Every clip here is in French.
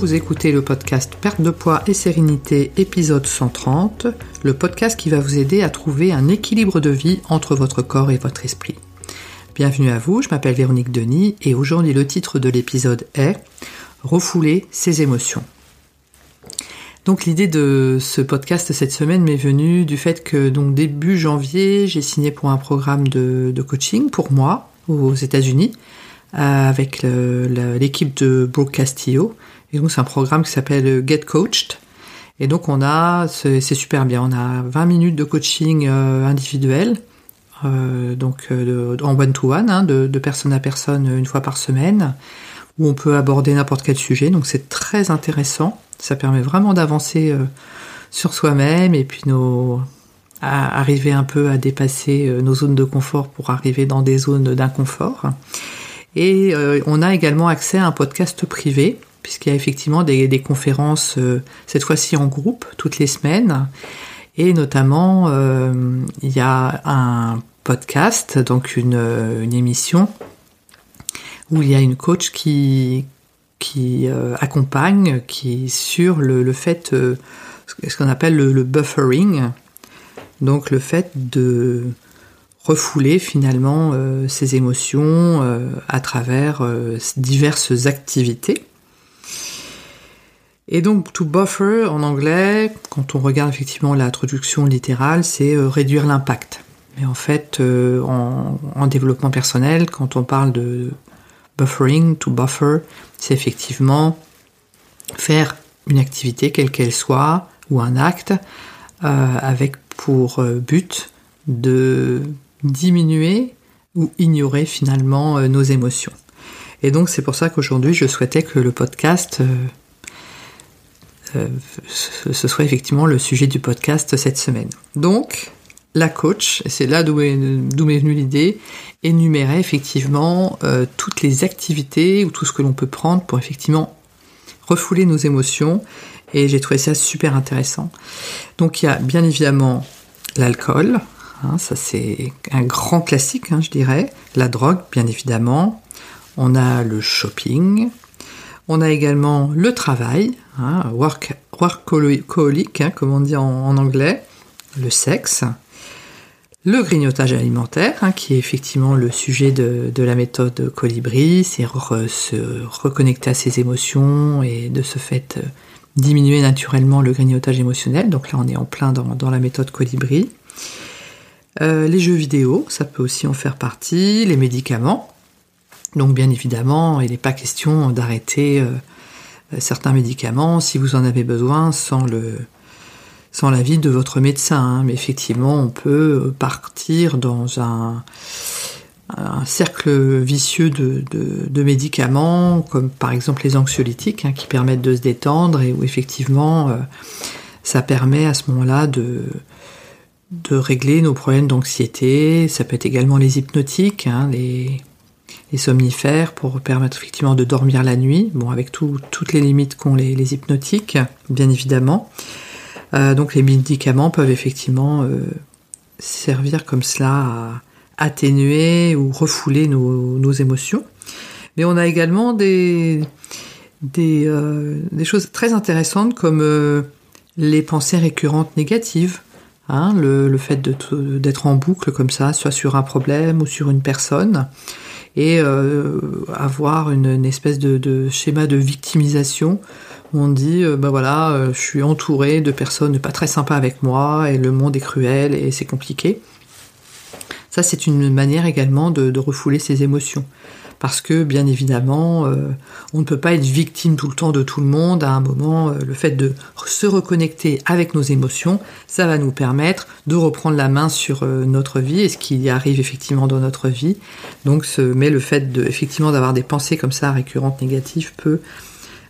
vous écoutez le podcast Perte de poids et sérénité épisode 130, le podcast qui va vous aider à trouver un équilibre de vie entre votre corps et votre esprit. Bienvenue à vous, je m'appelle Véronique Denis et aujourd'hui le titre de l'épisode est Refouler ses émotions. Donc l'idée de ce podcast cette semaine m'est venue du fait que donc début janvier, j'ai signé pour un programme de, coaching pour moi aux États-Unis avec l'équipe de Brooke Castillo. Et donc c'est un programme qui s'appelle Get Coached. Et donc on a, c'est super bien, on a 20 minutes de coaching euh, individuel, euh, donc en one-to-one, hein, de, personne à personne une fois par semaine, où on peut aborder n'importe quel sujet. Donc c'est très intéressant. Ça permet vraiment d'avancer euh, sur soi-même et puis nos, arriver un peu à dépasser euh, nos zones de confort pour arriver dans des zones d'inconfort. Et euh, on a également accès à un podcast privé, puisqu'il y a effectivement des, conférences, cette fois-ci en groupe, toutes les semaines. Et notamment, il y a un podcast, donc une, émission, où il y a une coach qui, qui euh, accompagne, qui sur le, fait, euh, ce qu'on appelle le, buffering, donc le fait de refouler finalement euh, ses émotions à travers diverses activités. Et donc to buffer en anglais, quand on regarde effectivement la traduction littérale, c'est réduire l'impact. Mais en fait, en, développement personnel, quand on parle de buffering, to buffer, c'est effectivement faire une activité, quelle qu'elle soit, ou un acte, euh, avec pour euh, but de diminuer ou ignorer finalement euh, nos émotions. Et donc c'est pour ça qu'aujourd'hui je souhaitais que le podcast, ce soit effectivement le sujet du podcast cette semaine. Donc la coach, c'est là d'où m'est venue l'idée, énumérer effectivement euh, toutes les activités ou tout ce que l'on peut prendre pour effectivement refouler nos émotions. Et j'ai trouvé ça super intéressant. Donc il y a bien évidemment l'alcool, hein, ça c'est un grand classique, hein, je dirais. La drogue, bien évidemment. On a le shopping. On a également le travail, hein, work, workaholic, hein, comme on dit en anglais. Le sexe le grignotage alimentaire, qui est effectivement le sujet de, la méthode Colibri, c'est se reconnecter à ses émotions et de ce fait euh, diminuer naturellement le grignotage émotionnel. Donc là, on est en plein dans, la méthode Colibri. Euh, les jeux vidéo, ça peut aussi en faire partie. Les médicaments. Donc bien évidemment, il n'est pas question d'arrêter euh, certains médicaments si vous en avez besoin sans l'avis de votre médecin. Hein. Mais effectivement, on peut partir dans un, cercle vicieux de, médicaments, comme par exemple les anxiolytiques, hein, qui permettent de se détendre et où effectivement, euh, ça permet à ce moment-là de, de régler nos problèmes d'anxiété. Ça peut être également les hypnotiques, hein, les, somnifères pour permettre effectivement de dormir la nuit, bon avec toutes les limites qu'ont les hypnotiques, bien évidemment. Euh, donc les médicaments peuvent effectivement euh, servir comme cela à atténuer ou refouler nos, émotions. Mais on a également des, euh, choses très intéressantes comme les pensées récurrentes négatives. Hein, le, fait d'être en boucle comme ça, soit sur un problème ou sur une personne, et avoir une, espèce de, schéma de victimisation on dit ben voilà, euh, je suis entouré de personnes pas très sympas avec moi et le monde est cruel et c'est compliqué. Ça, c'est une manière également de, refouler ses émotions. Parce que, bien évidemment, euh, on ne peut pas être victime tout le temps de tout le monde. À un moment, le fait de se reconnecter avec nos émotions, ça va nous permettre de reprendre la main sur notre vie et ce qui arrive effectivement dans notre vie. Donc, mais le fait de, effectivement d'avoir des pensées comme ça récurrentes négatives peut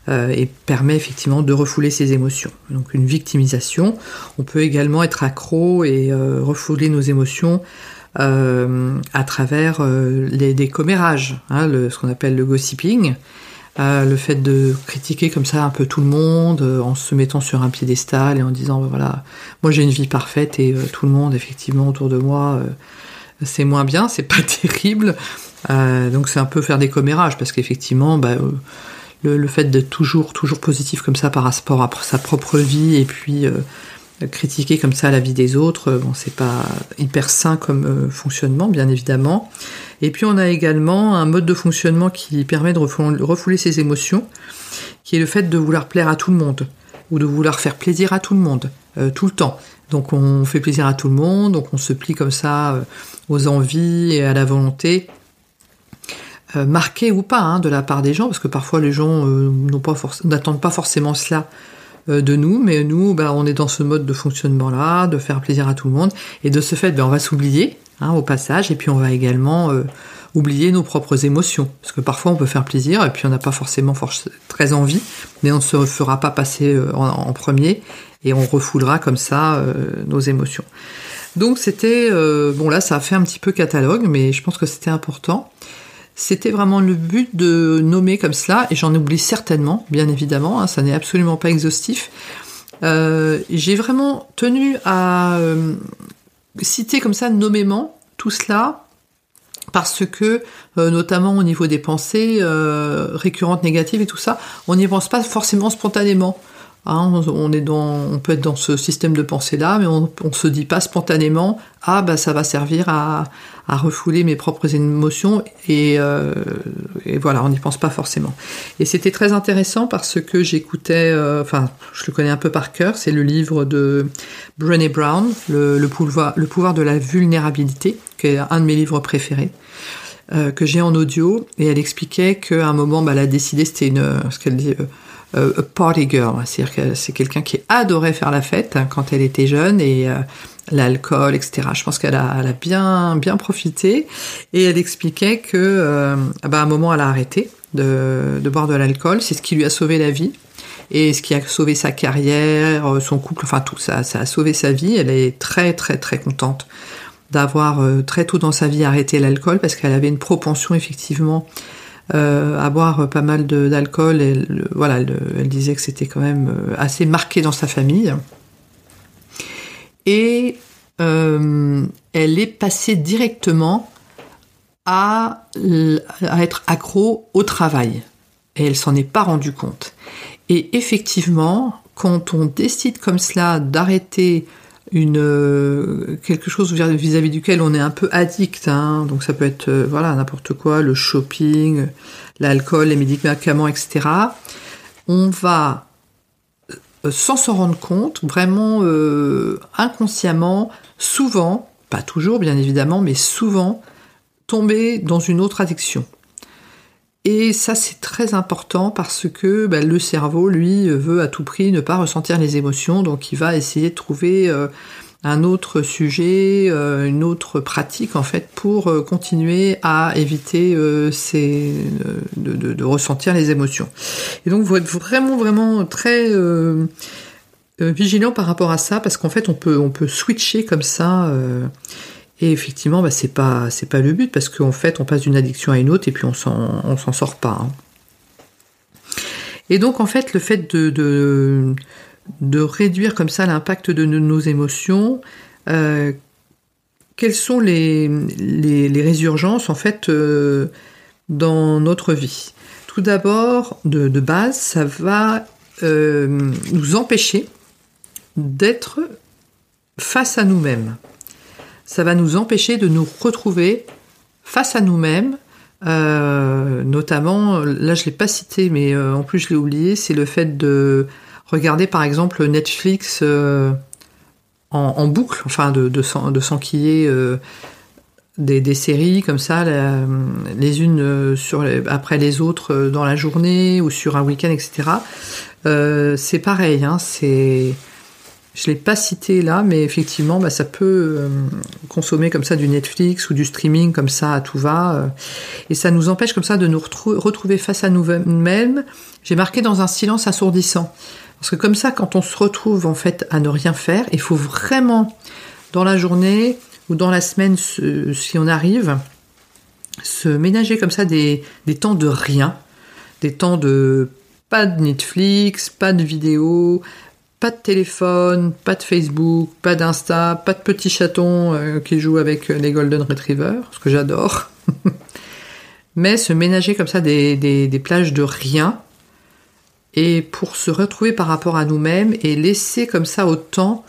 euh, et permet effectivement de refouler ses émotions. Donc une victimisation. On peut également être accro et euh, refouler nos émotions euh, à travers les, des commérages, hein, ce qu'on appelle le gossiping. le fait de critiquer comme ça un peu tout le monde en se mettant sur un piédestal et en disant bah, voilà moi j'ai une vie parfaite et tout le monde effectivement autour de moi c'est moins bien c'est pas terrible donc c'est un peu faire des commérages parce qu'effectivement bah, le, fait d'être toujours, toujours positif comme ça par rapport à sa propre vie et puis euh, critiquer comme ça la vie des autres, bon, c'est pas hyper sain comme euh, fonctionnement, bien évidemment. Et puis on a également un mode de fonctionnement qui permet de refouler ses émotions, qui est le fait de vouloir plaire à tout le monde ou de vouloir faire plaisir à tout le monde euh, tout le temps. Donc on fait plaisir à tout le monde, donc on se plie comme ça aux envies et à la volonté euh, marqué ou pas hein, de la part des gens, parce que parfois les gens euh, n'attendent pas forcément cela euh, de nous, mais nous, bah, on est dans ce mode de fonctionnement-là, de faire plaisir à tout le monde, et de ce fait, bah, on va s'oublier hein, au passage, et puis on va également oublier nos propres émotions, parce que parfois on peut faire plaisir, et puis on n'a pas forcément très envie, mais on ne se fera pas passer en, premier, et on refoulera comme ça nos émotions. Donc c'était, bon là ça a fait un petit peu catalogue, mais je pense que c'était important. C'était vraiment le but de nommer comme cela, et j'en oublie certainement, bien évidemment, hein, ça n'est absolument pas exhaustif. Euh, j'ai vraiment tenu à euh, citer comme ça nommément tout cela, parce que, euh, notamment au niveau des pensées récurrentes négatives et tout ça, on n'y pense pas forcément spontanément. Hein, on, peut être dans ce système de pensée-là, mais on ne se dit pas spontanément Ah, bah ça va servir à, refouler mes propres émotions, euh, et, voilà, on n'y pense pas forcément. Et c'était très intéressant parce que j'écoutais, euh, enfin, je le connais un peu par cœur, c'est le livre de Brené Brown, le, pouvoir, le pouvoir de la vulnérabilité, qui est un de mes livres préférés. Euh, que j'ai en audio et elle expliquait qu'à un moment bah, elle a décidé c'était une ce qu'elle dit euh, party girl, c'est-à-dire que c'est quelqu'un qui adorait faire la fête hein, quand elle était jeune et euh, l'alcool, etc. Je pense qu'elle a, elle a, bien bien profité et elle expliquait que euh, bah, à un moment elle a arrêté de, de boire de l'alcool, c'est ce qui lui a sauvé la vie et ce qui a sauvé sa carrière, son couple, enfin tout ça, ça a sauvé sa vie. Elle est très très très contente d'avoir très tôt dans sa vie arrêté l'alcool parce qu'elle avait une propension effectivement euh, à boire pas mal d'alcool. Voilà, elle, disait que c'était quand même euh, assez marqué dans sa famille. Et euh, elle est passée directement à, à, être accro au travail. Et elle s'en est pas rendue compte. Et effectivement, quand on décide comme cela d'arrêter une euh, quelque chose vis-à-vis duquel on est un peu addict. Hein. donc ça peut être euh, voilà n'importe quoi, le shopping, l'alcool, les médicaments, etc. On va euh, sans s'en rendre compte, vraiment inconsciemment, souvent, pas toujours bien évidemment, mais souvent tomber dans une autre addiction. Et ça, c'est très important parce que bah, le cerveau, lui, veut à tout prix ne pas ressentir les émotions, donc il va essayer de trouver euh, un autre sujet, euh, une autre pratique, en fait, pour euh, continuer à éviter de, de, ressentir les émotions. Et donc, vous êtes vraiment, vraiment très vigilant par rapport à ça, parce qu'en fait, on peut, on peut switcher comme ça et effectivement, bah, c'est pas le but parce qu'en fait, on passe d'une addiction à une autre et puis on s'en s'en sort pas. Hein. Et donc en fait, le fait de réduire comme ça l'impact de nos émotions, euh, quelles sont les, résurgences en fait euh, dans notre vie? Tout d'abord, de, de, base, ça va euh, nous empêcher d'être face à nous-mêmes ça va nous empêcher de nous retrouver face à nous-mêmes. Euh, notamment, là je l'ai pas cité, mais euh, en plus je l'ai oublié, c'est le fait de regarder par exemple Netflix euh, en, boucle, enfin de, de, de s'enquiller des, des, séries comme ça, les unes sur après les autres dans la journée ou sur un week-end, etc. c'est pareil, hein, c'est je l'ai pas cité là, mais effectivement, bah, ça peut euh, consommer comme ça du Netflix ou du streaming comme ça tout va, euh, et ça nous empêche comme ça de nous retrouver face à nous-mêmes. J'ai marqué dans un silence assourdissant, parce que comme ça, quand on se retrouve en fait à ne rien faire, il faut vraiment dans la journée ou dans la semaine, si on arrive, se ménager comme ça des, des temps de rien, des temps de pas de Netflix, pas de vidéo, pas de téléphone, pas de Facebook, pas d'Insta, pas de petits chatons euh, qui jouent avec les Golden Retrievers, ce que j'adore. Mais se ménager comme ça des, des, plages de rien, et pour se retrouver par rapport à nous-mêmes et laisser comme ça au temps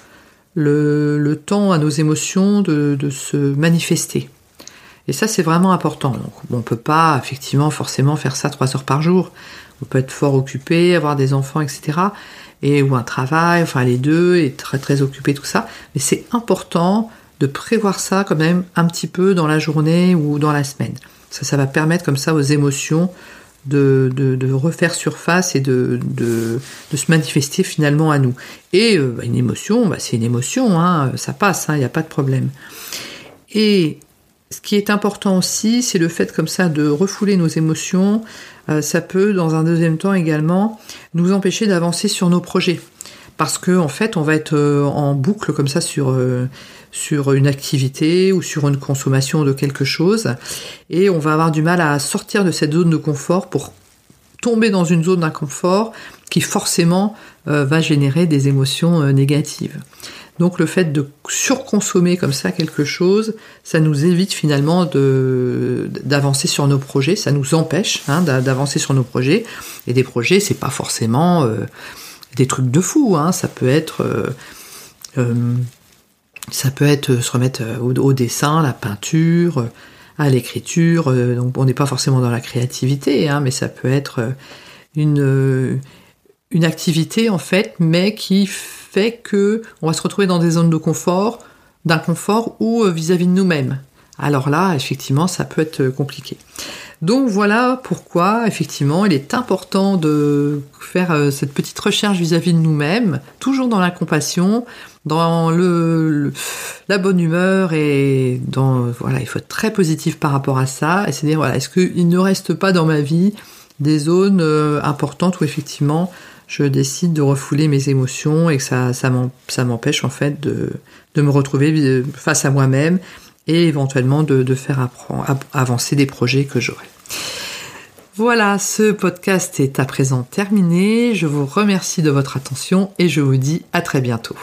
le, temps à nos émotions de, se manifester. Et ça, c'est vraiment important. on ne peut pas effectivement forcément faire ça trois heures par jour. On peut être fort occupé, avoir des enfants, etc. Et, ou un travail, enfin les deux, et très très occupé, tout ça. Mais c'est important de prévoir ça quand même un petit peu dans la journée ou dans la semaine. Ça, ça va permettre comme ça aux émotions de, de, refaire surface et de, de, se manifester finalement à nous. Et euh, bah, une émotion, bah, c'est une émotion, hein, ça passe, il hein, n'y a pas de problème. Et ce qui est important aussi, c'est le fait comme ça de refouler nos émotions. Euh, ça peut, dans un deuxième temps également, nous empêcher d'avancer sur nos projets. Parce que en fait, on va être euh, en boucle comme ça sur sur une activité ou sur une consommation de quelque chose. Et on va avoir du mal à sortir de cette zone de confort pour tomber dans une zone d'inconfort qui forcément euh, va générer des émotions euh, négatives. Donc le fait de surconsommer comme ça quelque chose, ça nous évite finalement d'avancer sur nos projets, ça nous empêche hein, d'avancer sur nos projets. Et des projets, c'est pas forcément euh, des trucs de fou, hein. ça peut être ça peut être euh, se remettre euh, au, dessin, la peinture, euh, à l'écriture. Donc on n'est pas forcément dans la créativité, hein, mais ça peut être une, une activité en fait, mais qui que on va se retrouver dans des zones de confort, d'inconfort ou vis-à-vis de nous-mêmes. Alors là, effectivement, ça peut être compliqué. Donc voilà pourquoi, effectivement, il est important de faire cette petite recherche vis-à-vis de nous-mêmes, toujours dans la compassion, dans le, la bonne humeur et dans voilà, il faut être très positif par rapport à ça et c'est dire voilà, est-ce qu'il ne reste pas dans ma vie des zones euh, importantes où effectivement je décide de refouler mes émotions et que ça, m'empêche en fait de, de me retrouver face à moi-même et éventuellement de, de faire avancer des projets que j'aurai. Voilà, ce podcast est à présent terminé. Je vous remercie de votre attention et je vous dis à très bientôt.